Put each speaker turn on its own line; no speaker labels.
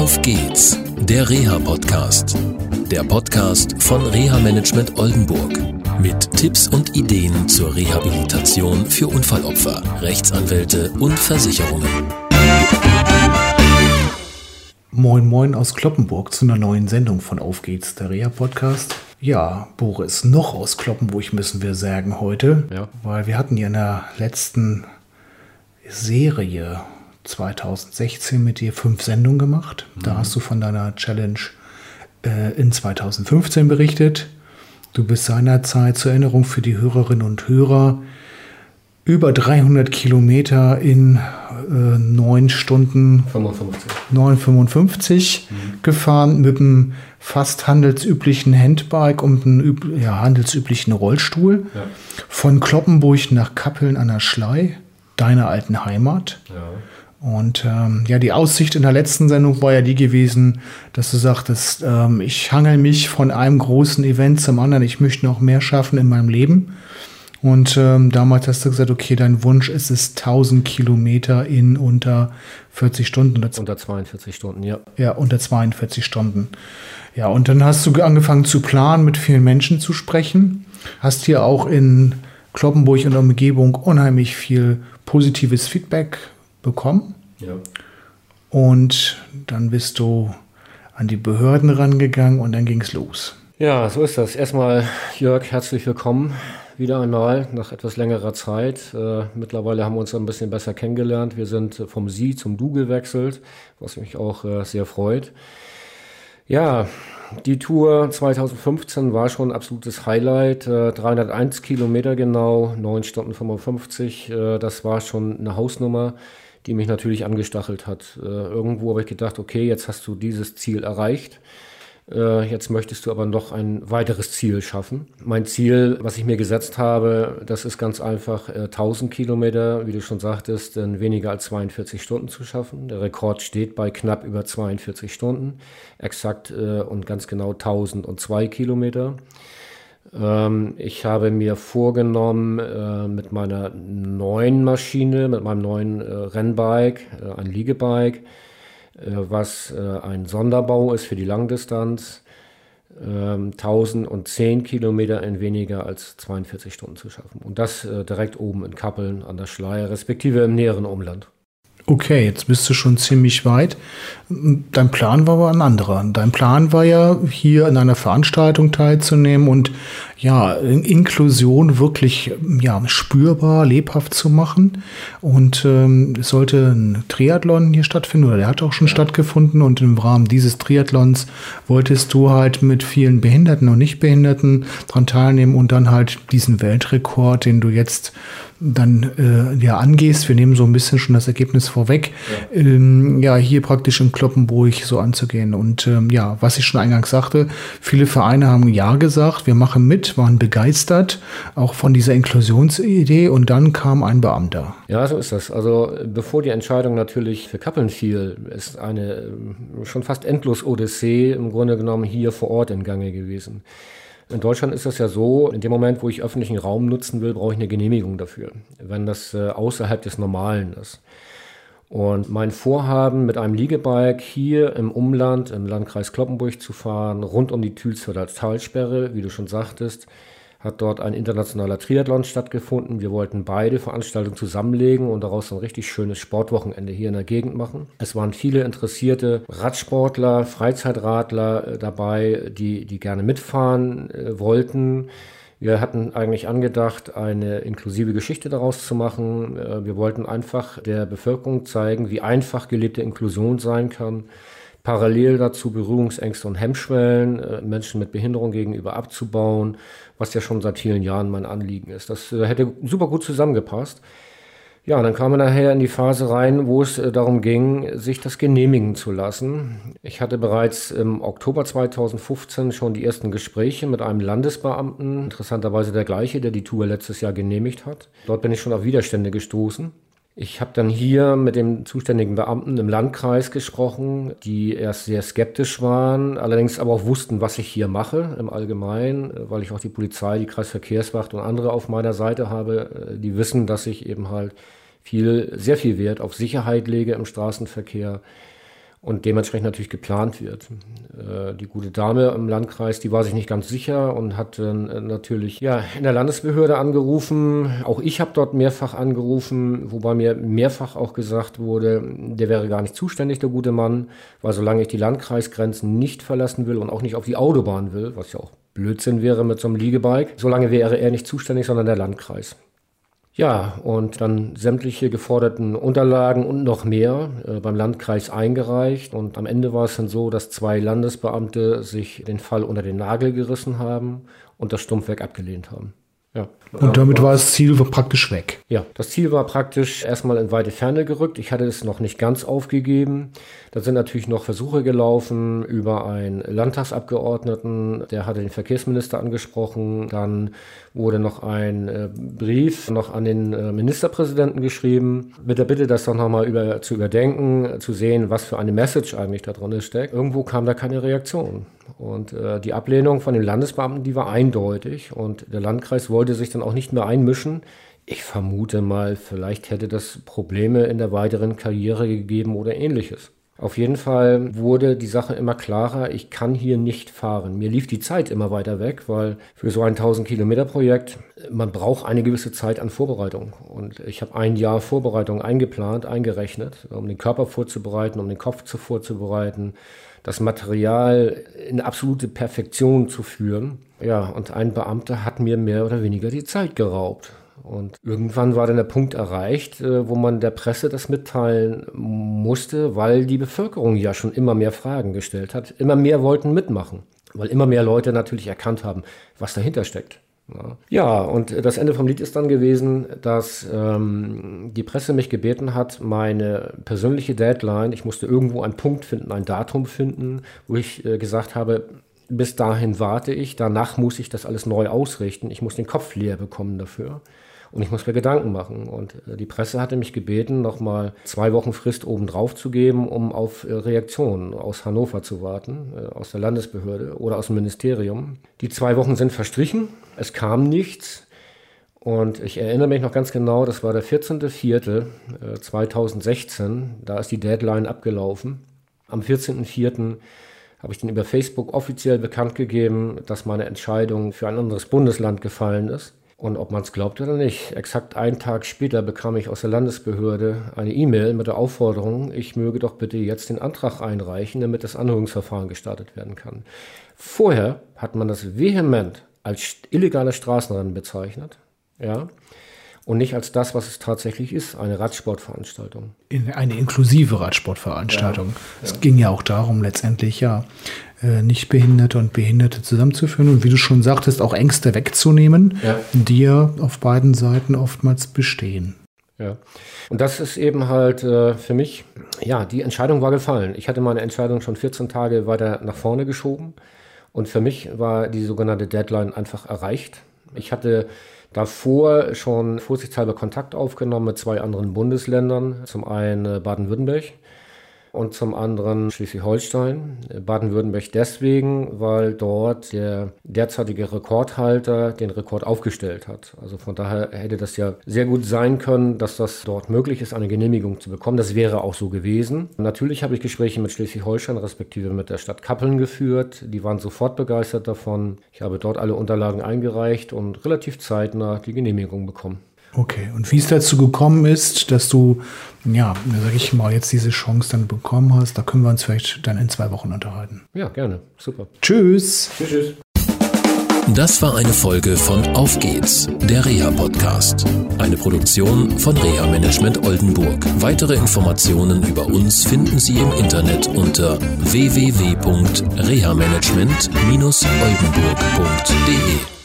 Auf geht's, der Reha-Podcast. Der Podcast von Reha-Management Oldenburg. Mit Tipps und Ideen zur Rehabilitation für Unfallopfer, Rechtsanwälte und Versicherungen.
Moin Moin aus Kloppenburg zu einer neuen Sendung von Auf geht's, der Reha-Podcast. Ja, Boris, noch aus Kloppenburg müssen wir sagen heute,
Ja.
weil wir hatten ja in der letzten Serie 2016 mit dir fünf Sendungen gemacht. Da hast du von deiner Challenge äh, in 2015 berichtet. Du bist seinerzeit zur Erinnerung für die Hörerinnen und Hörer über 300 Kilometer in äh, neun Stunden
55.
955 gefahren mit einem fast handelsüblichen Handbike und einem ja, handelsüblichen Rollstuhl.
Ja.
Von Kloppenburg nach Kappeln an der Schlei, deiner alten Heimat.
Ja.
Und ähm, ja, die Aussicht in der letzten Sendung war ja die gewesen, dass du sagtest, ähm, ich hangel mich von einem großen Event zum anderen, ich möchte noch mehr schaffen in meinem Leben. Und ähm, damals hast du gesagt, okay, dein Wunsch ist es 1000 Kilometer in unter 40 Stunden
Unter 42 Stunden, ja.
ja, unter 42 Stunden. Ja, und dann hast du angefangen zu planen, mit vielen Menschen zu sprechen. Hast hier auch in Kloppenburg und der Umgebung unheimlich viel positives Feedback bekommen.
Ja.
Und dann bist du an die Behörden rangegangen und dann ging es los.
Ja, so ist das. Erstmal, Jörg, herzlich willkommen. Wieder einmal nach etwas längerer Zeit. Äh, mittlerweile haben wir uns ein bisschen besser kennengelernt. Wir sind vom Sie zum Du gewechselt, was mich auch äh, sehr freut. Ja, die Tour 2015 war schon ein absolutes Highlight. Äh, 301 Kilometer genau, 9 Stunden 55. Äh, das war schon eine Hausnummer, die mich natürlich angestachelt hat. Äh, irgendwo habe ich gedacht, okay, jetzt hast du dieses Ziel erreicht. Äh, Jetzt möchtest du aber noch ein weiteres Ziel schaffen. Mein Ziel, was ich mir gesetzt habe, das ist ganz einfach, äh, 1000 Kilometer, wie du schon sagtest, in weniger als 42 Stunden zu schaffen. Der Rekord steht bei knapp über 42 Stunden, exakt äh, und ganz genau 1002 Kilometer. Ähm, ich habe mir vorgenommen, äh, mit meiner neuen Maschine, mit meinem neuen äh, Rennbike, äh, ein Liegebike, was ein Sonderbau ist für die Langdistanz, ähm, 1010 Kilometer in weniger als 42 Stunden zu schaffen. Und das direkt oben in Kappeln an der Schleier, respektive im näheren Umland.
Okay, jetzt bist du schon ziemlich weit. Dein Plan war aber ein anderer. Dein Plan war ja, hier in einer Veranstaltung teilzunehmen und ja, In- Inklusion wirklich ja, spürbar, lebhaft zu machen. Und ähm, es sollte ein Triathlon hier stattfinden, oder der hat auch schon stattgefunden. Und im Rahmen dieses Triathlons wolltest du halt mit vielen Behinderten und Nichtbehinderten dran teilnehmen und dann halt diesen Weltrekord, den du jetzt dann äh, ja angehst. Wir nehmen so ein bisschen schon das Ergebnis vorweg. Ja, ähm, ja hier praktisch in Kloppenburg so anzugehen. Und ähm, ja, was ich schon eingangs sagte, viele Vereine haben Ja gesagt, wir machen mit, waren begeistert, auch von dieser Inklusionsidee. Und dann kam ein Beamter.
Ja, so ist das. Also bevor die Entscheidung natürlich für Kappeln fiel, ist eine ähm, schon fast endlos Odyssee im Grunde genommen hier vor Ort in Gange gewesen. In Deutschland ist das ja so, in dem Moment, wo ich öffentlichen Raum nutzen will, brauche ich eine Genehmigung dafür, wenn das äh, außerhalb des Normalen ist. Und mein Vorhaben, mit einem Liegebike hier im Umland, im Landkreis Kloppenburg zu fahren, rund um die Thülsfelder Talsperre, wie du schon sagtest, hat dort ein internationaler Triathlon stattgefunden. Wir wollten beide Veranstaltungen zusammenlegen und daraus ein richtig schönes Sportwochenende hier in der Gegend machen. Es waren viele interessierte Radsportler, Freizeitradler äh, dabei, die, die gerne mitfahren äh, wollten. Wir hatten eigentlich angedacht, eine inklusive Geschichte daraus zu machen. Äh, Wir wollten einfach der Bevölkerung zeigen, wie einfach gelebte Inklusion sein kann. Parallel dazu Berührungsängste und Hemmschwellen äh, Menschen mit Behinderung gegenüber abzubauen, was ja schon seit vielen Jahren mein Anliegen ist. Das äh, hätte super gut zusammengepasst. Ja, dann kam man nachher in die Phase rein, wo es äh, darum ging, sich das genehmigen zu lassen. Ich hatte bereits im Oktober 2015 schon die ersten Gespräche mit einem Landesbeamten, interessanterweise der gleiche, der die Tour letztes Jahr genehmigt hat. Dort bin ich schon auf Widerstände gestoßen. Ich habe dann hier mit dem zuständigen Beamten im Landkreis gesprochen, die erst sehr skeptisch waren, allerdings aber auch wussten, was ich hier mache im Allgemeinen, äh, weil ich auch die Polizei, die Kreisverkehrswacht und andere auf meiner Seite habe, äh, die wissen, dass ich eben halt viel, sehr viel Wert auf Sicherheit lege im Straßenverkehr und dementsprechend natürlich geplant wird. Äh, die gute Dame im Landkreis, die war sich nicht ganz sicher und hat dann natürlich ja, in der Landesbehörde angerufen. Auch ich habe dort mehrfach angerufen, wobei mir mehrfach auch gesagt wurde, der wäre gar nicht zuständig, der gute Mann, weil solange ich die Landkreisgrenzen nicht verlassen will und auch nicht auf die Autobahn will, was ja auch Blödsinn wäre mit so einem Liegebike, solange wäre er nicht zuständig, sondern der Landkreis. Ja, und dann sämtliche geforderten Unterlagen und noch mehr äh, beim Landkreis eingereicht. Und am Ende war es dann so, dass zwei Landesbeamte sich den Fall unter den Nagel gerissen haben und das Stumpfwerk abgelehnt haben.
Ja. Und damit war das Ziel praktisch weg.
Ja, das Ziel war praktisch erstmal in weite Ferne gerückt. Ich hatte es noch nicht ganz aufgegeben. Da sind natürlich noch Versuche gelaufen über einen Landtagsabgeordneten, der hatte den Verkehrsminister angesprochen. Dann wurde noch ein äh, Brief noch an den äh, Ministerpräsidenten geschrieben, mit der Bitte, das doch nochmal über, zu überdenken, zu sehen, was für eine Message eigentlich da drin steckt. Irgendwo kam da keine Reaktion. Und äh, die Ablehnung von den Landesbeamten, die war eindeutig. Und der Landkreis wollte sich dann auch nicht mehr einmischen. Ich vermute mal, vielleicht hätte das Probleme in der weiteren Karriere gegeben oder ähnliches. Auf jeden Fall wurde die Sache immer klarer, ich kann hier nicht fahren. Mir lief die Zeit immer weiter weg, weil für so ein 1000 Kilometer Projekt, man braucht eine gewisse Zeit an Vorbereitung. Und ich habe ein Jahr Vorbereitung eingeplant, eingerechnet, um den Körper vorzubereiten, um den Kopf zu vorzubereiten, das Material in absolute Perfektion zu führen. Ja, und ein Beamter hat mir mehr oder weniger die Zeit geraubt. Und irgendwann war dann der Punkt erreicht, äh, wo man der Presse das mitteilen musste, weil die Bevölkerung ja schon immer mehr Fragen gestellt hat. Immer mehr wollten mitmachen, weil immer mehr Leute natürlich erkannt haben, was dahinter steckt. Ja, und das Ende vom Lied ist dann gewesen, dass ähm, die Presse mich gebeten hat, meine persönliche Deadline, ich musste irgendwo einen Punkt finden, ein Datum finden, wo ich äh, gesagt habe, bis dahin warte ich, danach muss ich das alles neu ausrichten, ich muss den Kopf leer bekommen dafür. Und ich muss mir Gedanken machen. Und äh, die Presse hatte mich gebeten, nochmal zwei Wochen Frist obendrauf zu geben, um auf äh, Reaktionen aus Hannover zu warten, äh, aus der Landesbehörde oder aus dem Ministerium. Die zwei Wochen sind verstrichen, es kam nichts. Und ich erinnere mich noch ganz genau, das war der 14.04.2016, da ist die Deadline abgelaufen. Am 14.04. habe ich dann über Facebook offiziell bekannt gegeben, dass meine Entscheidung für ein anderes Bundesland gefallen ist. Und ob man es glaubt oder nicht, exakt einen Tag später bekam ich aus der Landesbehörde eine E-Mail mit der Aufforderung, ich möge doch bitte jetzt den Antrag einreichen, damit das Anhörungsverfahren gestartet werden kann. Vorher hat man das vehement als illegale Straßenrennen bezeichnet, ja, und nicht als das, was es tatsächlich ist, eine Radsportveranstaltung.
In eine inklusive Radsportveranstaltung. Ja, es ja. ging ja auch darum, letztendlich ja äh, Nichtbehinderte und Behinderte zusammenzuführen und wie du schon sagtest, auch Ängste wegzunehmen, ja. die ja auf beiden Seiten oftmals bestehen.
Ja. Und das ist eben halt äh, für mich, ja, die Entscheidung war gefallen. Ich hatte meine Entscheidung schon 14 Tage weiter nach vorne geschoben und für mich war die sogenannte Deadline einfach erreicht. Ich hatte davor schon vorsichtshalber Kontakt aufgenommen mit zwei anderen Bundesländern, zum einen Baden-Württemberg und zum anderen Schleswig-Holstein. Baden-Württemberg deswegen, weil dort der derzeitige Rekordhalter den Rekord aufgestellt hat. Also von daher hätte das ja sehr gut sein können, dass das dort möglich ist, eine Genehmigung zu bekommen. Das wäre auch so gewesen. Natürlich habe ich Gespräche mit Schleswig-Holstein respektive mit der Stadt Kappeln geführt. Die waren sofort begeistert davon. Ich habe dort alle Unterlagen eingereicht und relativ zeitnah die Genehmigung bekommen.
Okay, und wie es dazu gekommen ist, dass du, ja, sag ich mal, jetzt diese Chance dann bekommen hast, da können wir uns vielleicht dann in zwei Wochen unterhalten.
Ja, gerne. Super.
Tschüss. Tschüss. tschüss.
Das war eine Folge von Auf geht's, der Reha-Podcast. Eine Produktion von Reha Management Oldenburg. Weitere Informationen über uns finden Sie im Internet unter www.rehamanagement-oldenburg.de.